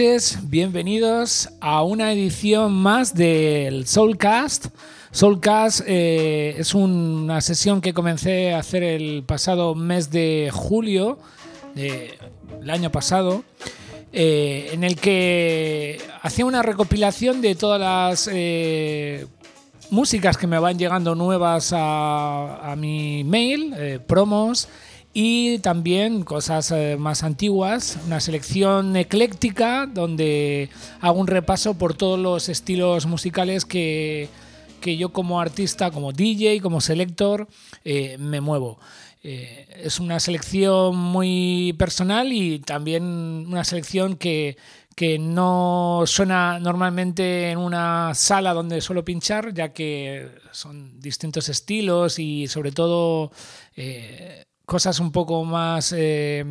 noches, bienvenidos a una edición más del Soulcast. Soulcast eh, es una sesión que comencé a hacer el pasado mes de julio del año pasado, eh, en el que hacía una recopilación de todas las eh, músicas que me van llegando nuevas a mi mail, promos y también cosas eh, más antiguas, una selección ecléctica donde hago un repaso por todos los estilos musicales que, yo como artista, como DJ, como selector, eh, me muevo. Eh, es una selección muy personal y también una selección que, que no suena normalmente en una sala donde suelo pinchar, ya que son distintos estilos y sobre todo cosas un poco más eh,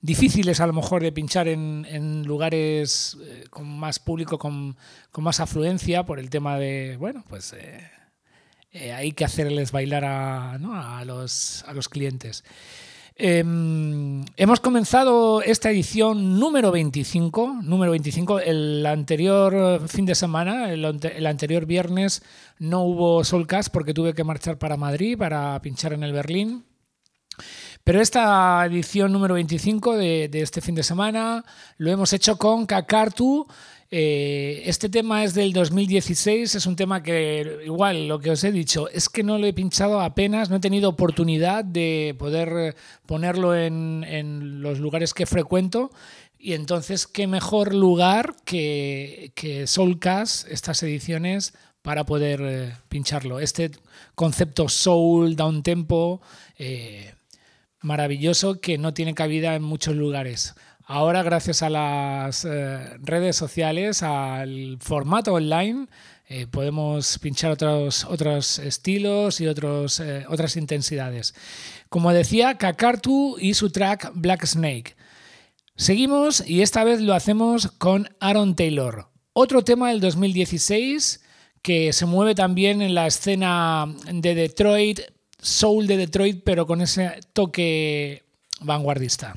difíciles a lo mejor de pinchar en, lugares eh, con más público, con, más afluencia, por el tema de, bueno, pues hay que hacerles bailar a, los, a los clientes. Em, hemos comenzado esta edición número 25, número 25. El anterior fin de semana, el, anterior viernes, no hubo Soulcast porque tuve que marchar para Madrid para pinchar en el Berlín. Pero esta edición número 25 de, de este fin de semana lo hemos hecho con Kakartu eh, este tema es del 2016, es un tema que igual lo que os he dicho es que no lo he pinchado apenas, no he tenido oportunidad de poder ponerlo en, los lugares que frecuento y entonces qué mejor lugar que, que Soulcast, estas ediciones, para poder eh, pincharlo. Este concepto soul, down tempo, eh, maravilloso que no tiene cabida en muchos lugares. Ahora, gracias a las eh, redes sociales, al formato online, eh, podemos pinchar otros, otros estilos y otros, eh, otras intensidades. Como decía, Kakartu y su track Black Snake. Seguimos y esta vez lo hacemos con Aaron Taylor. Otro tema del 2016 que se mueve también en la escena de Detroit, soul de Detroit, pero con ese toque vanguardista.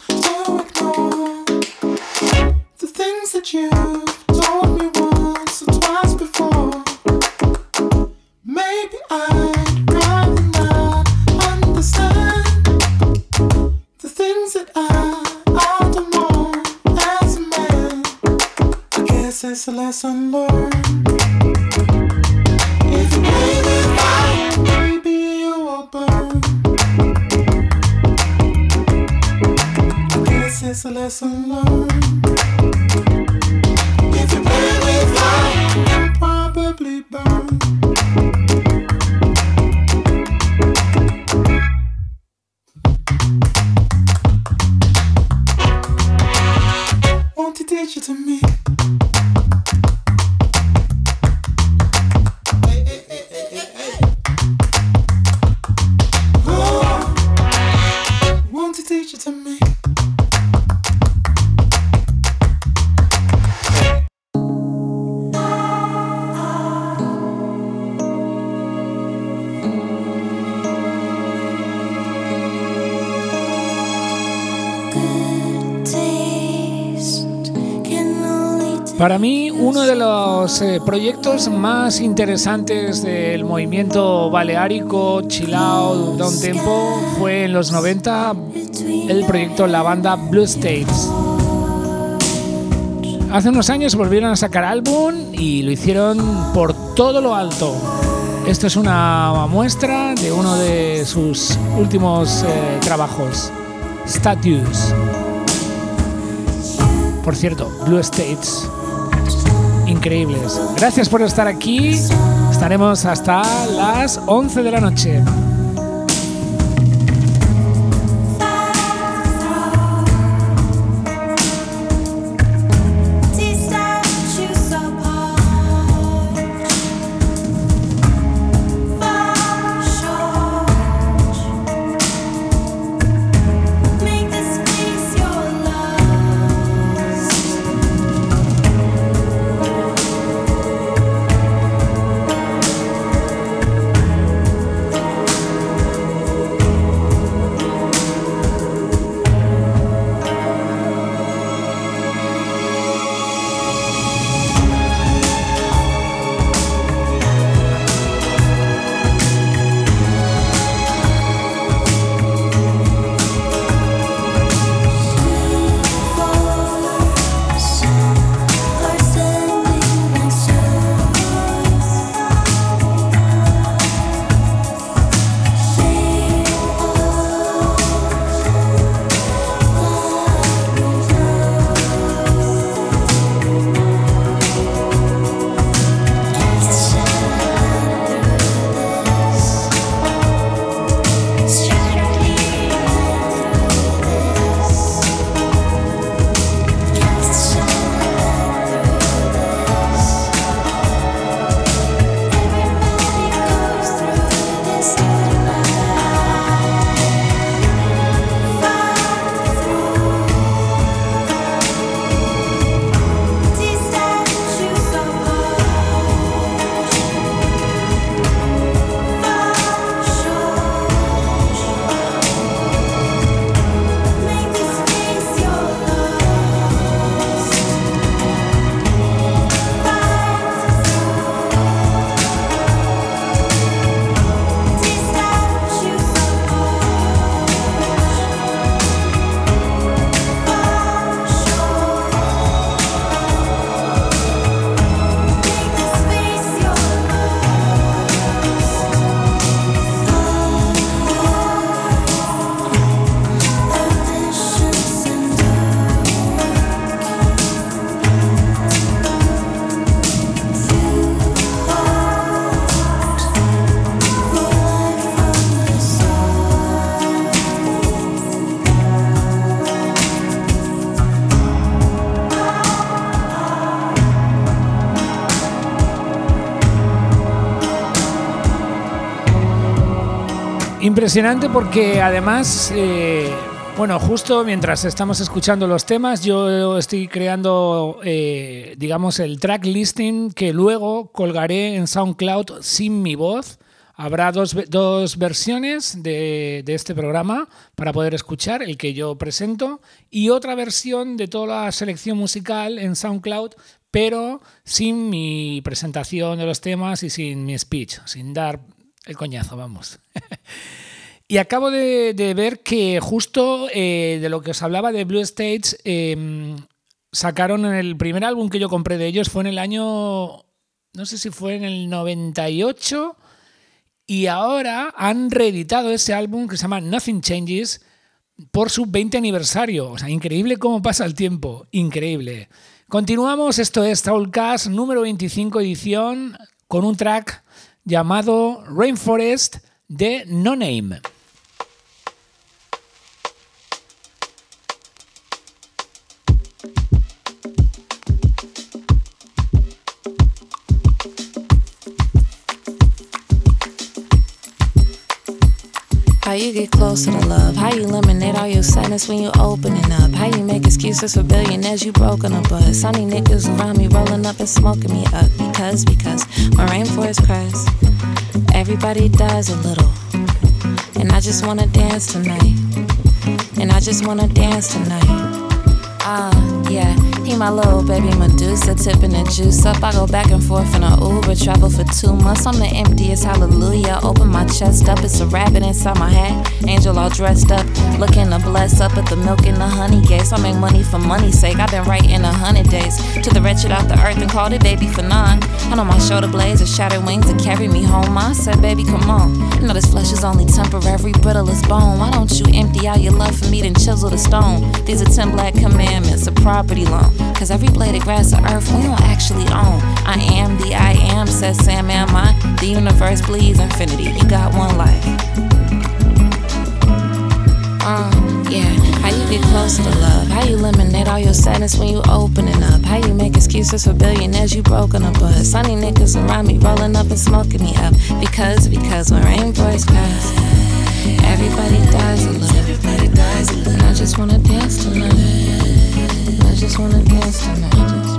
my sunburn. Para mí, uno de los eh, proyectos más interesantes del movimiento baleárico, chilao, down tempo, fue en los 90 el proyecto La Banda Blue States. Hace unos años volvieron a sacar álbum y lo hicieron por todo lo alto. Esto es una muestra de uno de sus últimos eh, trabajos, Statues. Por cierto, Blue States increíbles. Gracias por estar aquí. Estaremos hasta las 11 de la noche. Impresionante porque además, eh, bueno, justo mientras estamos escuchando los temas, yo estoy creando, eh, digamos, el track listing que luego colgaré en SoundCloud sin mi voz. Habrá dos, dos versiones de, de, este programa para poder escuchar, el que yo presento, y otra versión de toda la selección musical en SoundCloud, pero sin mi presentación de los temas y sin mi speech, sin dar el coñazo, vamos. y acabo de, ver que justo eh, de lo que os hablaba de Blue States, em, sacaron el primer álbum que yo compré de ellos fue en el año, no sé si fue en el 98, y ahora han reeditado ese álbum que se llama Nothing Changes por su 20 aniversario. O sea, increíble cómo pasa el tiempo, increíble. Continuamos, esto es Soulcast número 25 edición con un track llamado Rainforest de No Name. How you get closer to love? How you eliminate all your sadness when you opening up? How you make excuses for billionaires you broken up but Sunny niggas around me rolling up and smoking me up because because my rainforest cries. Everybody dies a little, and I just wanna dance tonight. And I just wanna dance tonight. Ah, uh, yeah. He my little baby Medusa, tipping the juice up. I go back and forth in a Uber, travel for two months. I'm the emptiest hallelujah. Open my chest up, it's a rabbit inside my hat. Angel all dressed up, looking to bless up at the milk and the honey gas. I make money for money's sake. I've been writing a hundred days to the wretched out the earth and called it baby for none. I know my shoulder blades are shattered wings that carry me home. I said, baby, come on. You know this flesh is only temporary, brittle as bone. Why don't you empty out your love for me, then chisel the stone? These are ten black commandments, a property loan. Cause every blade of grass on earth we don't actually own. I am the I am, says Sam, am I? The universe bleeds infinity. You got one life. Uh, yeah. How you get closer to love? How you eliminate all your sadness when you opening up? How you make excuses for billionaires you broken up but Sunny niggas around me rolling up and smoking me up. Because, because when rainbows pass, everybody dies a little. Everybody dies a little. And I just wanna dance tonight. Just wanna dance tonight.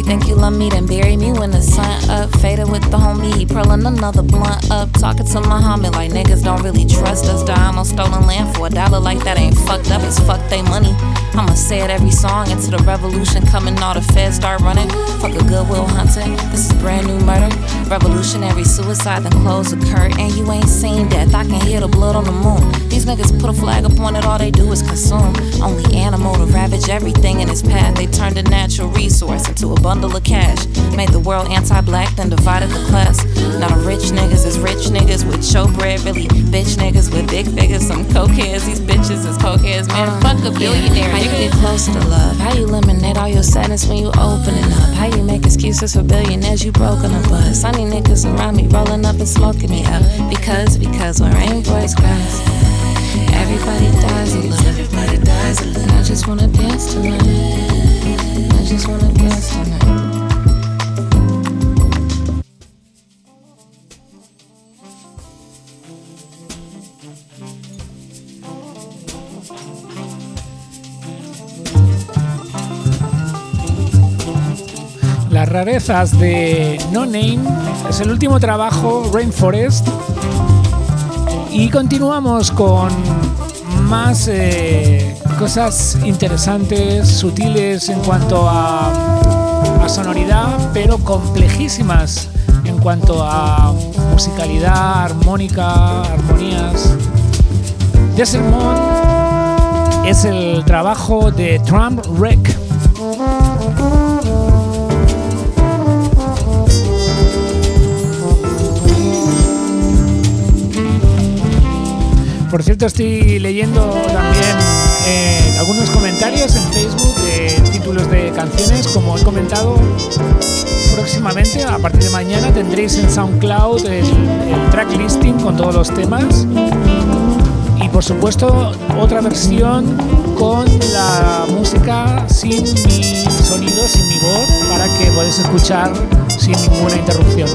You think you love me, then bury me when the sun up. Faded with the homie, he purling another blunt up. Talking to Muhammad like niggas don't really trust us. Dying on stolen land for a dollar like that ain't fucked up. It's fuck they money. I'ma say it every song into the revolution coming. All the feds start running. Fuck a goodwill hunting. This is brand new murder. Revolutionary suicide, then close the curtain. And you ain't seen death. I can hear the blood on the moon. These niggas put a flag up on it, all they do is consume. Only animal to ravage everything in its path. They turned a natural resource into a bundle of cash. Made the world anti black, then divided the class. Now the rich niggas is rich niggas with showbread, really bitch niggas with big figures. Some cokeheads, these bitches is cokeheads, man. Uh, fuck a billionaire. Yeah. How you get closer to love? How you eliminate all your sadness when you opening up? How you make excuses for billionaires you broke broken up but Sunny niggas around me rolling up and smoking me up. Because, because when rainbows cries, everybody dies a little. Everybody dies a little. I just wanna dance to tonight. Las rarezas de No Name es el último trabajo, Rainforest. Y continuamos con más eh, cosas interesantes, sutiles en cuanto a, sonoridad, pero complejísimas en cuanto a musicalidad, armónica, armonías. Desert Moon es el trabajo de Trump Wreck. Por cierto, estoy leyendo también eh, algunos comentarios en Facebook de títulos de canciones. Como he comentado, próximamente, a partir de mañana, tendréis en SoundCloud el, el track listing con todos los temas. Y por supuesto, otra versión con la música sin mi sonido, sin mi voz, para que podáis escuchar sin ninguna interrupción.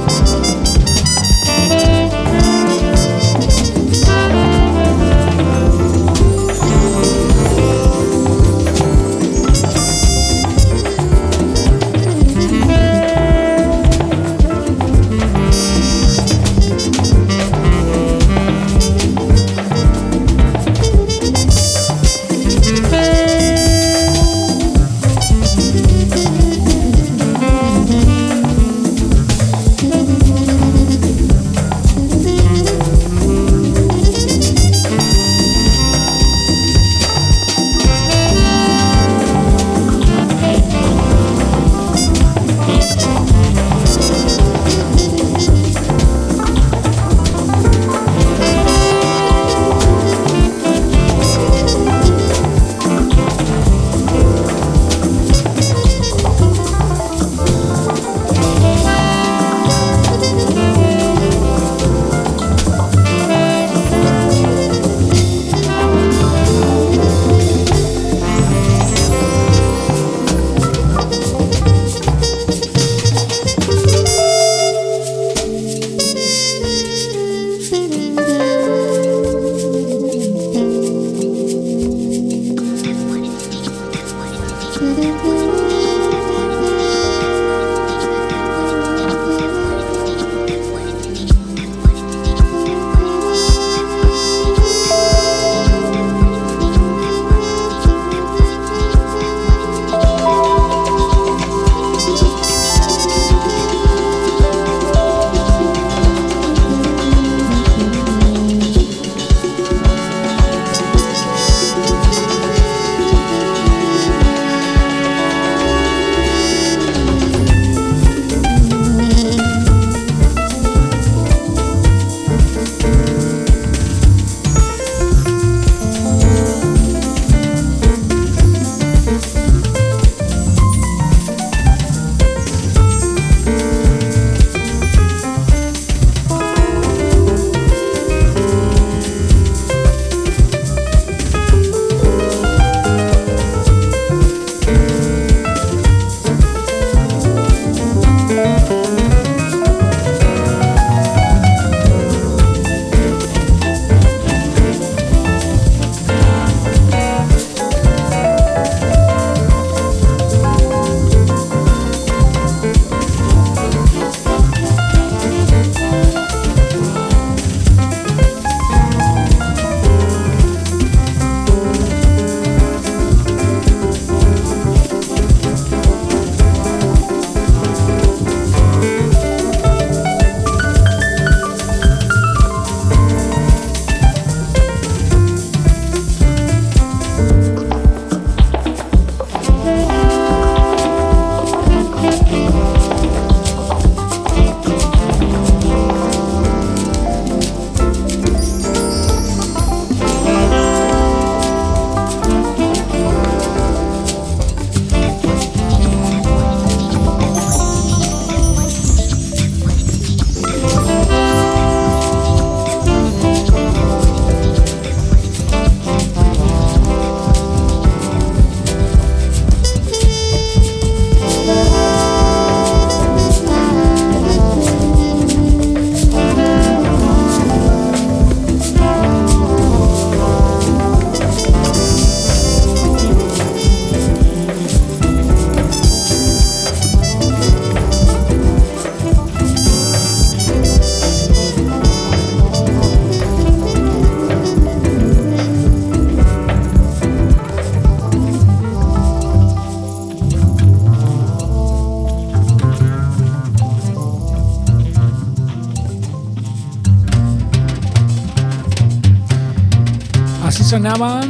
Sonaba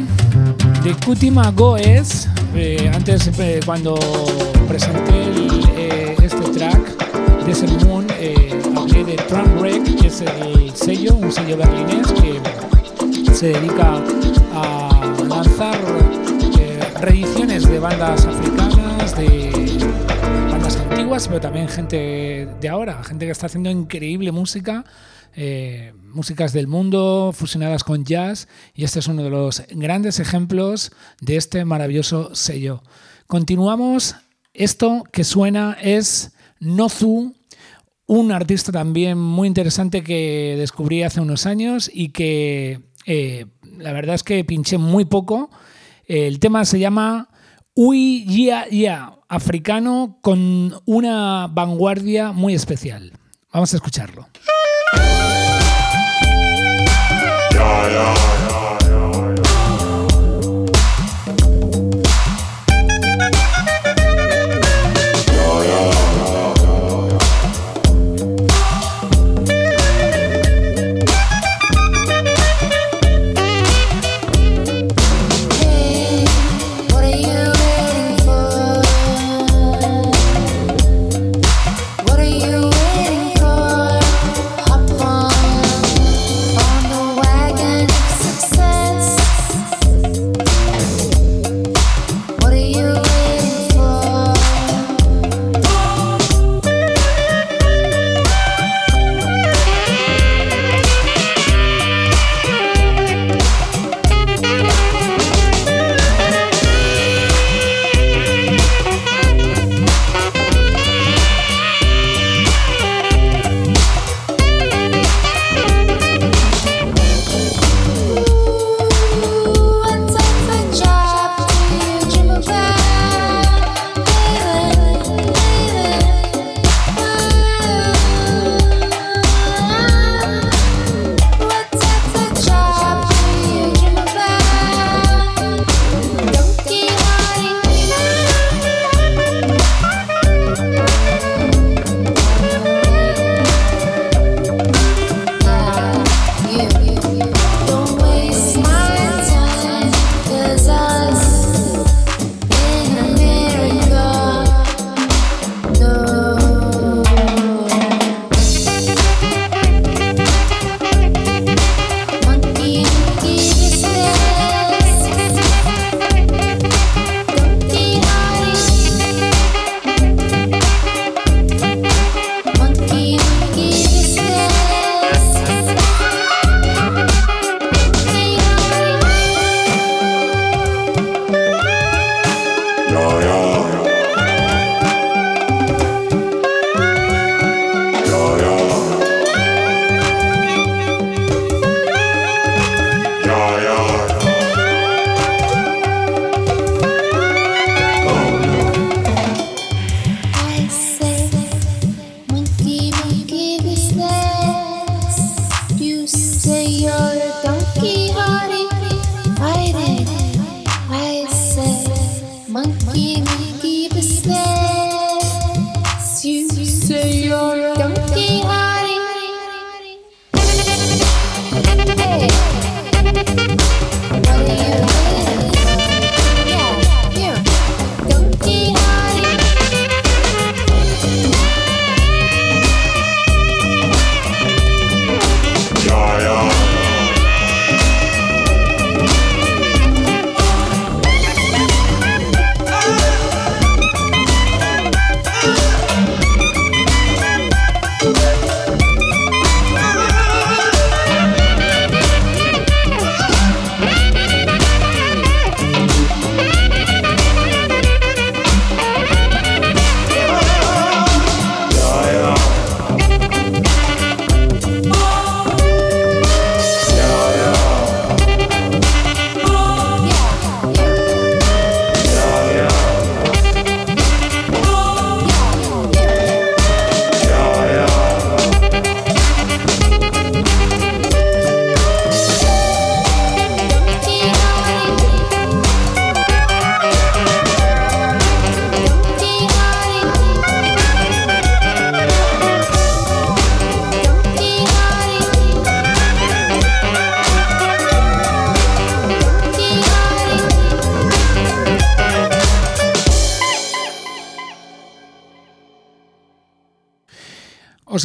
de Kutima Goes. Eh, antes, eh, cuando presenté eh, este track de ese Moon, hablé de Trump Break, que es el sello, un sello berlinés que se dedica a lanzar reediciones de bandas africanas, de bandas antiguas, pero también gente de ahora, gente que está haciendo increíble música músicas del mundo fusionadas con jazz y este es uno de los grandes ejemplos de este maravilloso sello. Continuamos, esto que suena es Nozu, un artista también muy interesante que descubrí hace unos años y que eh, la verdad es que pinché muy poco. El tema se llama Uy Ya Ya, africano con una vanguardia muy especial. Vamos a escucharlo. I, am. monkey, monkey, beside.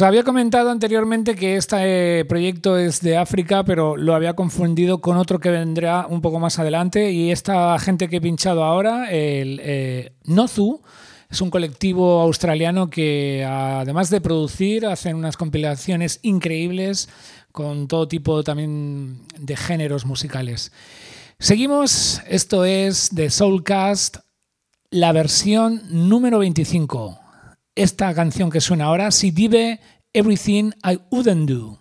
Os había comentado anteriormente que este proyecto es de África, pero lo había confundido con otro que vendrá un poco más adelante. Y esta gente que he pinchado ahora, el eh, Nozu, es un colectivo australiano que además de producir, hacen unas compilaciones increíbles con todo tipo también de géneros musicales. Seguimos, esto es de Soulcast, la versión número 25 esta canción que suena ahora, Si Dive Everything I Wouldn't Do.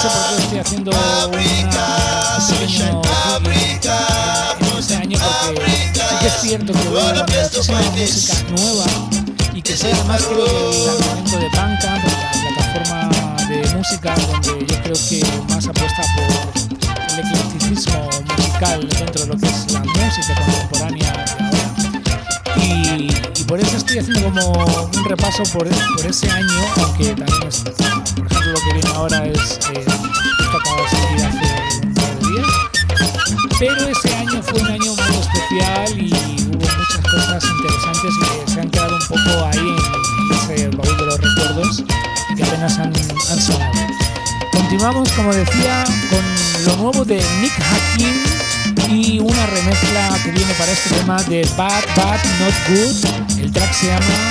Sé por qué estoy haciendo un pequeño en ese año porque sí que es cierto que voy a muchísima música nueva y que sea más creo que el lanzamiento de Bandcamp, la plataforma de música donde yo creo que más apuesta por el eclecticismo musical dentro de lo que es la música contemporánea por eso estoy haciendo como un repaso por, ese año, aunque también es, por ejemplo lo que viene ahora es eh, de salir pero ese año fue un año muy especial y hubo muchas cosas interesantes que se han quedado un poco ahí en, ese baúl de los recuerdos que apenas han, han sonado. Continuamos, como decía, con lo nuevo de Nick Hakim y una remezcla que viene para este tema de Bad Bad Not Good. El track se llama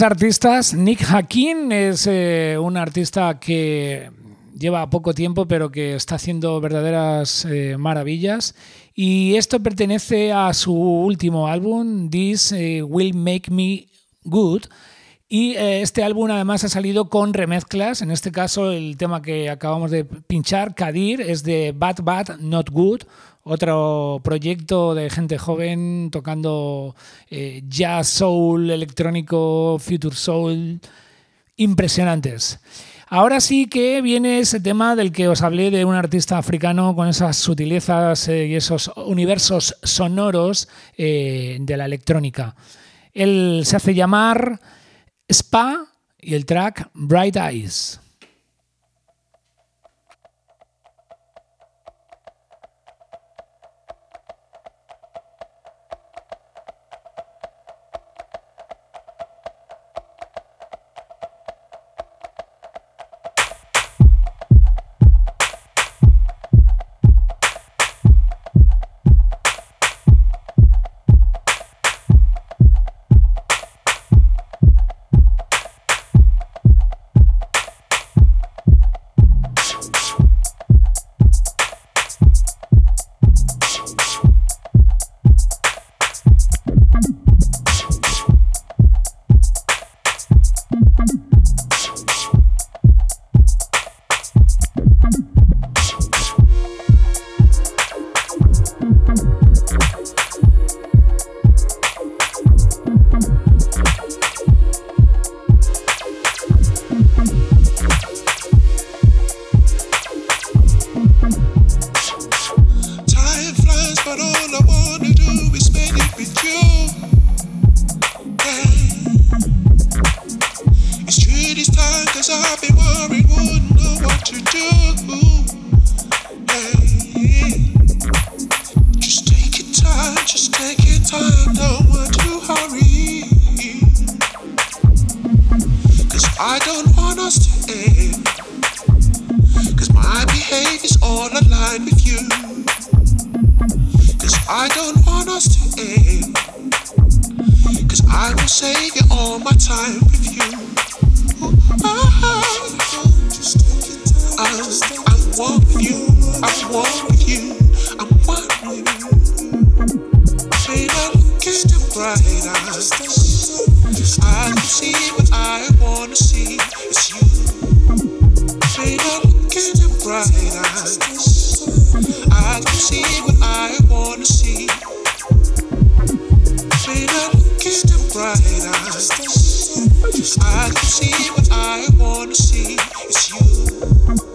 Artistas. Nick Hakim es eh, un artista que lleva poco tiempo, pero que está haciendo verdaderas eh, maravillas. Y esto pertenece a su último álbum, This eh, Will Make Me Good. Y eh, este álbum además ha salido con remezclas. En este caso, el tema que acabamos de pinchar, Kadir, es de Bad Bad Not Good, otro proyecto de gente joven tocando eh, jazz, soul, electrónico, future soul, impresionantes. Ahora sí que viene ese tema del que os hablé de un artista africano con esas sutilezas eh, y esos universos sonoros de la electrónica. Él se hace llamar Spa y el track Bright Eyes. bright eyes. I see what I wanna see. It's you. Bright eyes? I can see what I wanna see. Bright eyes? I can see what I wanna see. It's you.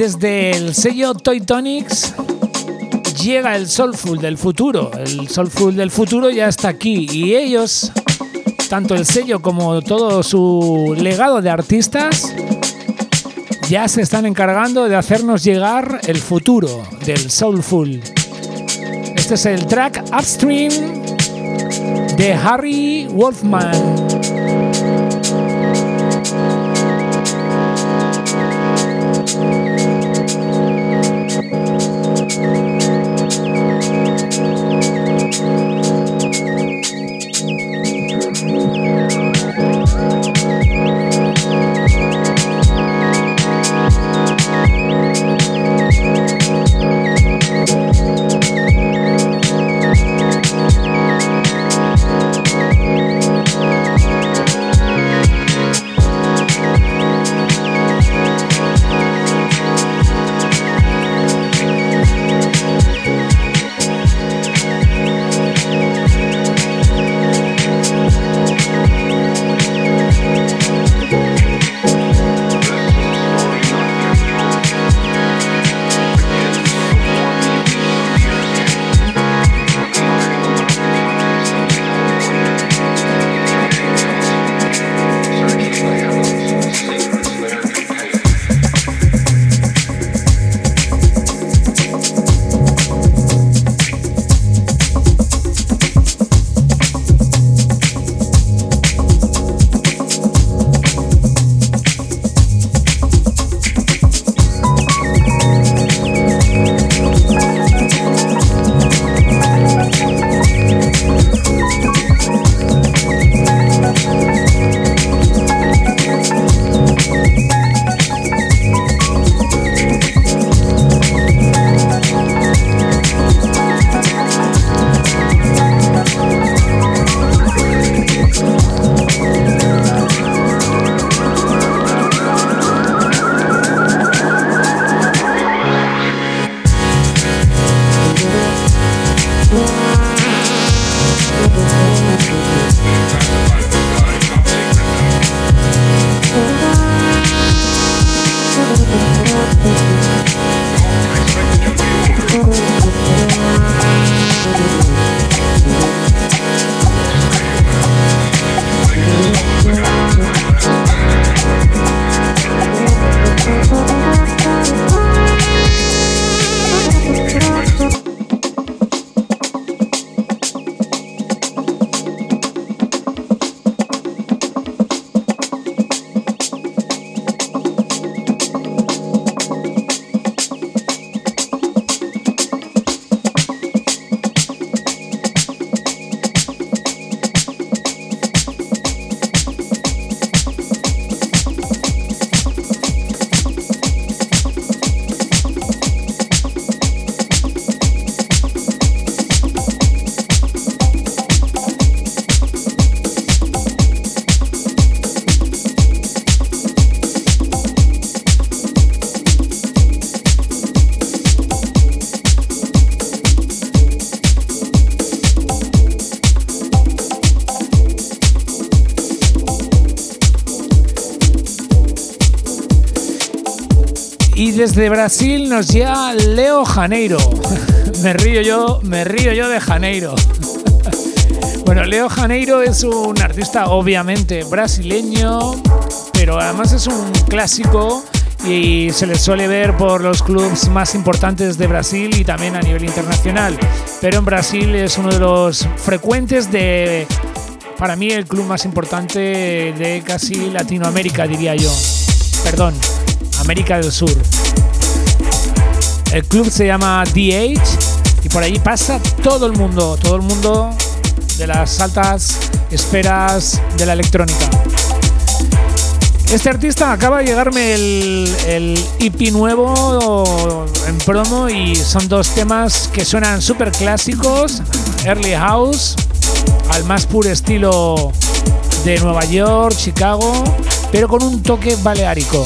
Desde el sello Toy Tonics llega el Soulful del futuro. El Soulful del futuro ya está aquí y ellos, tanto el sello como todo su legado de artistas, ya se están encargando de hacernos llegar el futuro del Soulful. Este es el track Upstream de Harry Wolfman. Desde Brasil nos llega Leo Janeiro. me río yo, me río yo de Janeiro. bueno, Leo Janeiro es un artista obviamente brasileño, pero además es un clásico y se le suele ver por los clubs más importantes de Brasil y también a nivel internacional. Pero en Brasil es uno de los frecuentes de, para mí, el club más importante de casi Latinoamérica, diría yo. Perdón, América del Sur. El club se llama DH y por ahí pasa todo el mundo, todo el mundo de las altas esferas de la electrónica. Este artista acaba de llegarme el, el EP nuevo en promo y son dos temas que suenan súper clásicos, Early House, al más puro estilo de Nueva York, Chicago, pero con un toque baleárico.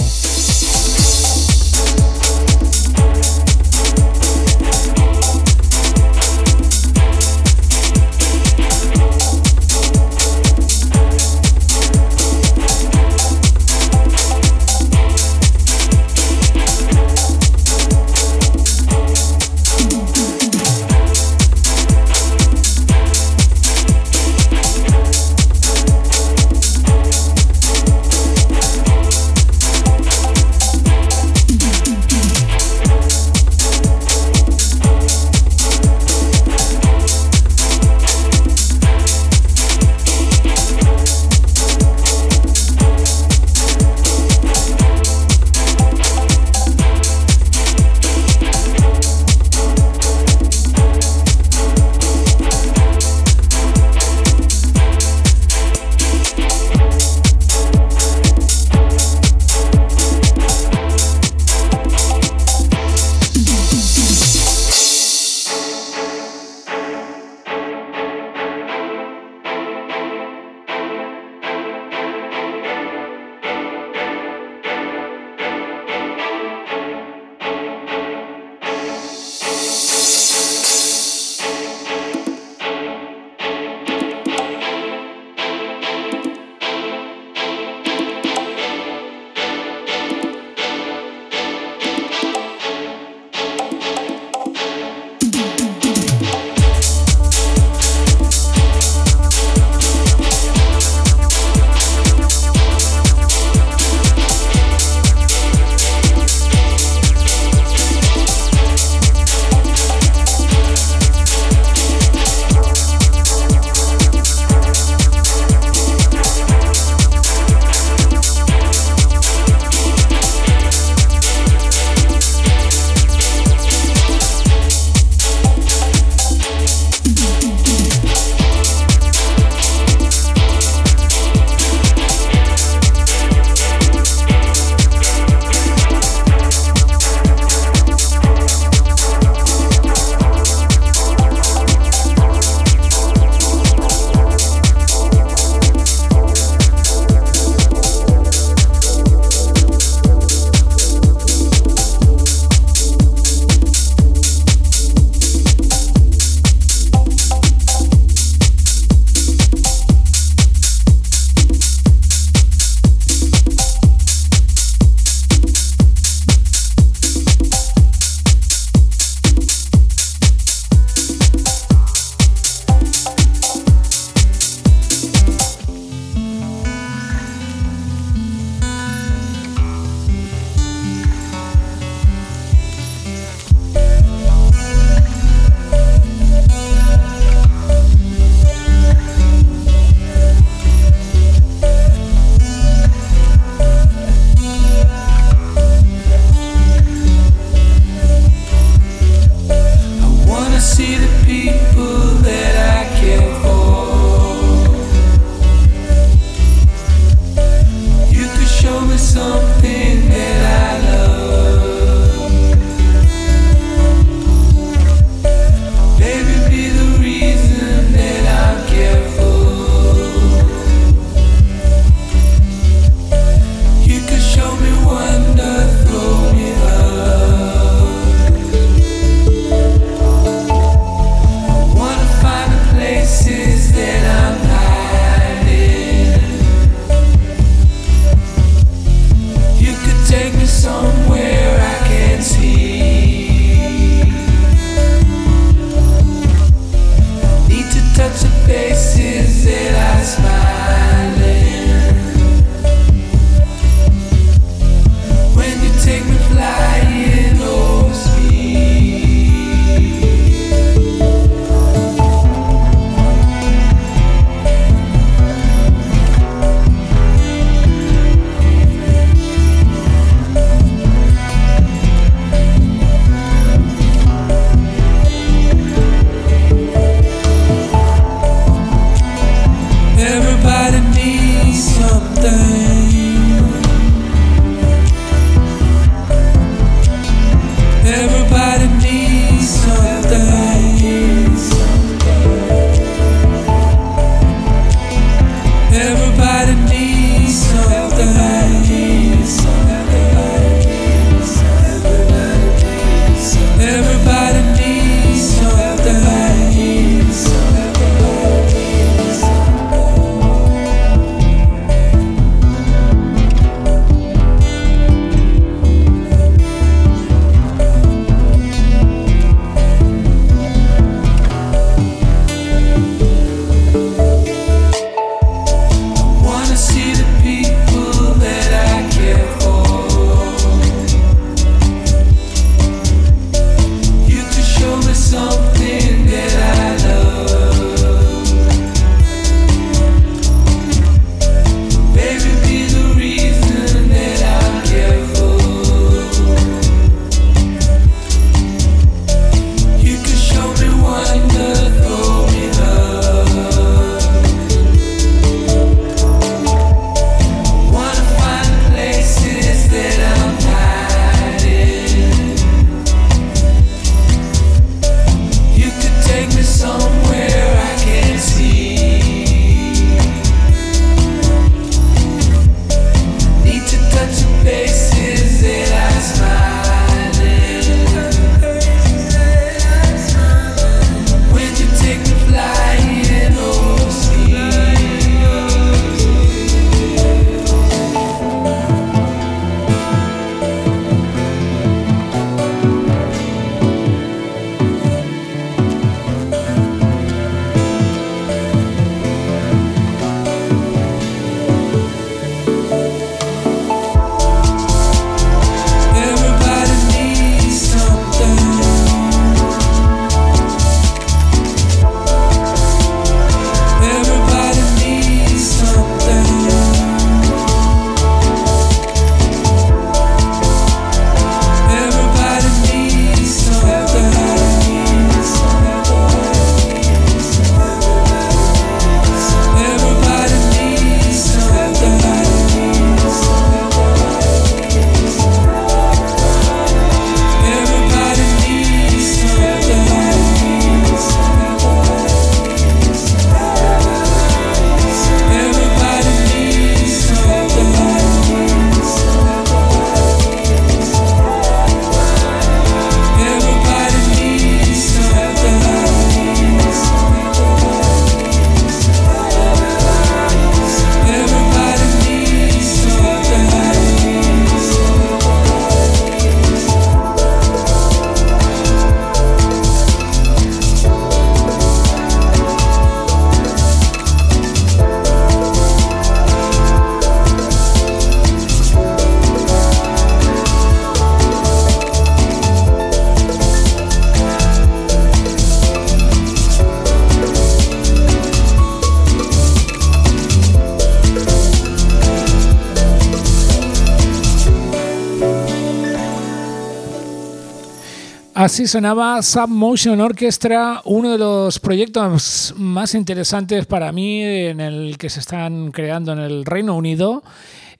Así sonaba Submotion Orchestra, uno de los proyectos más interesantes para mí en el que se están creando en el Reino Unido.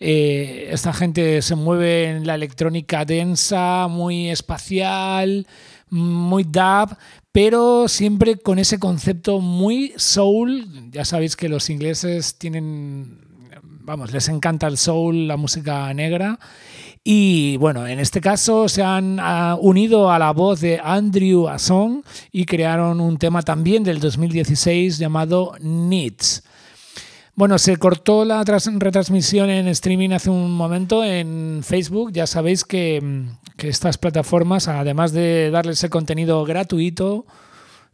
Eh, esta gente se mueve en la electrónica densa, muy espacial, muy dub, pero siempre con ese concepto muy soul. Ya sabéis que los ingleses tienen, vamos, les encanta el soul, la música negra. Y bueno, en este caso se han uh, unido a la voz de Andrew Asson y crearon un tema también del 2016 llamado Needs. Bueno, se cortó la retransmisión en streaming hace un momento en Facebook. Ya sabéis que, que estas plataformas, además de darles el contenido gratuito,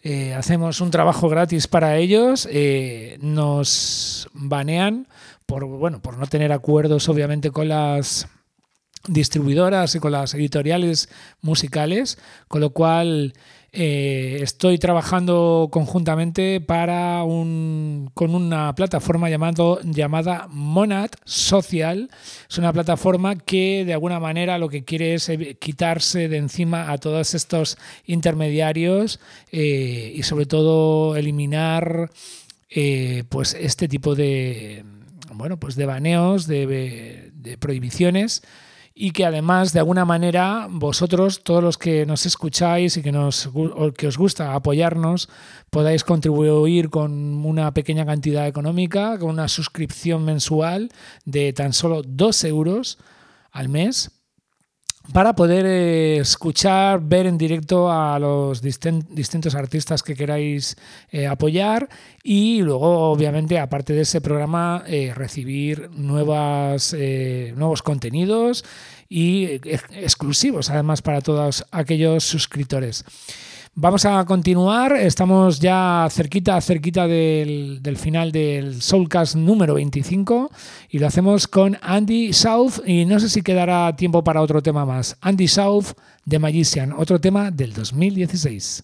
eh, hacemos un trabajo gratis para ellos, eh, nos banean por, bueno, por no tener acuerdos obviamente con las distribuidoras y con las editoriales musicales, con lo cual eh, estoy trabajando conjuntamente para un, con una plataforma llamada Monad Social. Es una plataforma que de alguna manera lo que quiere es quitarse de encima a todos estos intermediarios eh, y sobre todo eliminar eh, pues este tipo de bueno pues de baneos, de prohibiciones y que además de alguna manera vosotros, todos los que nos escucháis y que, nos, que os gusta apoyarnos, podáis contribuir con una pequeña cantidad económica, con una suscripción mensual de tan solo 2 euros al mes para poder eh, escuchar, ver en directo a los distintos artistas que queráis eh, apoyar y luego, obviamente, aparte de ese programa, eh, recibir nuevas, nuevos contenidos y exclusivos, además, para todos aquellos suscriptores. Vamos a continuar, estamos ya cerquita, cerquita del, final del Soulcast número 25 y lo hacemos con Andy South y no sé si quedará tiempo para otro tema más. Andy South de Magician, otro tema del 2016.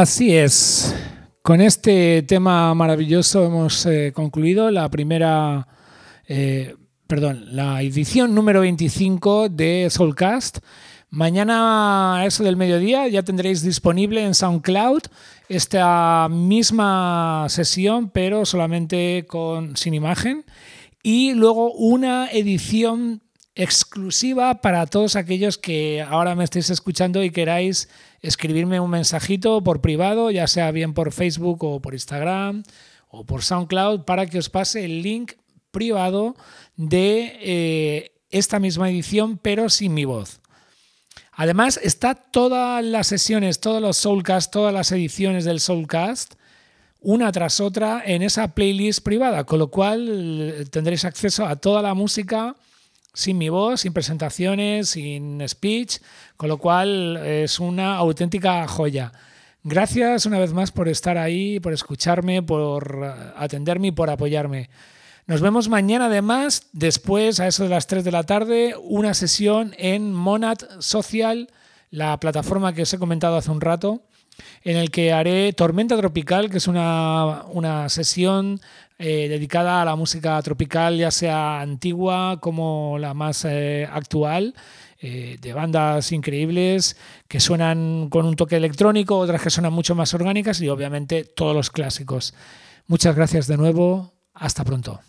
Así es. Con este tema maravilloso hemos eh, concluido la primera, eh, perdón, la edición número 25 de Soulcast. Mañana a eso del mediodía ya tendréis disponible en SoundCloud esta misma sesión, pero solamente con, sin imagen. Y luego una edición exclusiva para todos aquellos que ahora me estéis escuchando y queráis escribirme un mensajito por privado, ya sea bien por Facebook o por Instagram o por SoundCloud, para que os pase el link privado de eh, esta misma edición, pero sin mi voz. Además, está todas las sesiones, todos los Soulcast, todas las ediciones del Soulcast, una tras otra en esa playlist privada, con lo cual eh, tendréis acceso a toda la música sin mi voz, sin presentaciones, sin speech, con lo cual es una auténtica joya. Gracias una vez más por estar ahí, por escucharme, por atenderme y por apoyarme. Nos vemos mañana además, después a eso de las 3 de la tarde, una sesión en Monad Social, la plataforma que os he comentado hace un rato, en el que haré Tormenta Tropical, que es una, una sesión eh, dedicada a la música tropical, ya sea antigua como la más eh, actual, eh, de bandas increíbles que suenan con un toque electrónico, otras que suenan mucho más orgánicas y obviamente todos los clásicos. Muchas gracias de nuevo, hasta pronto.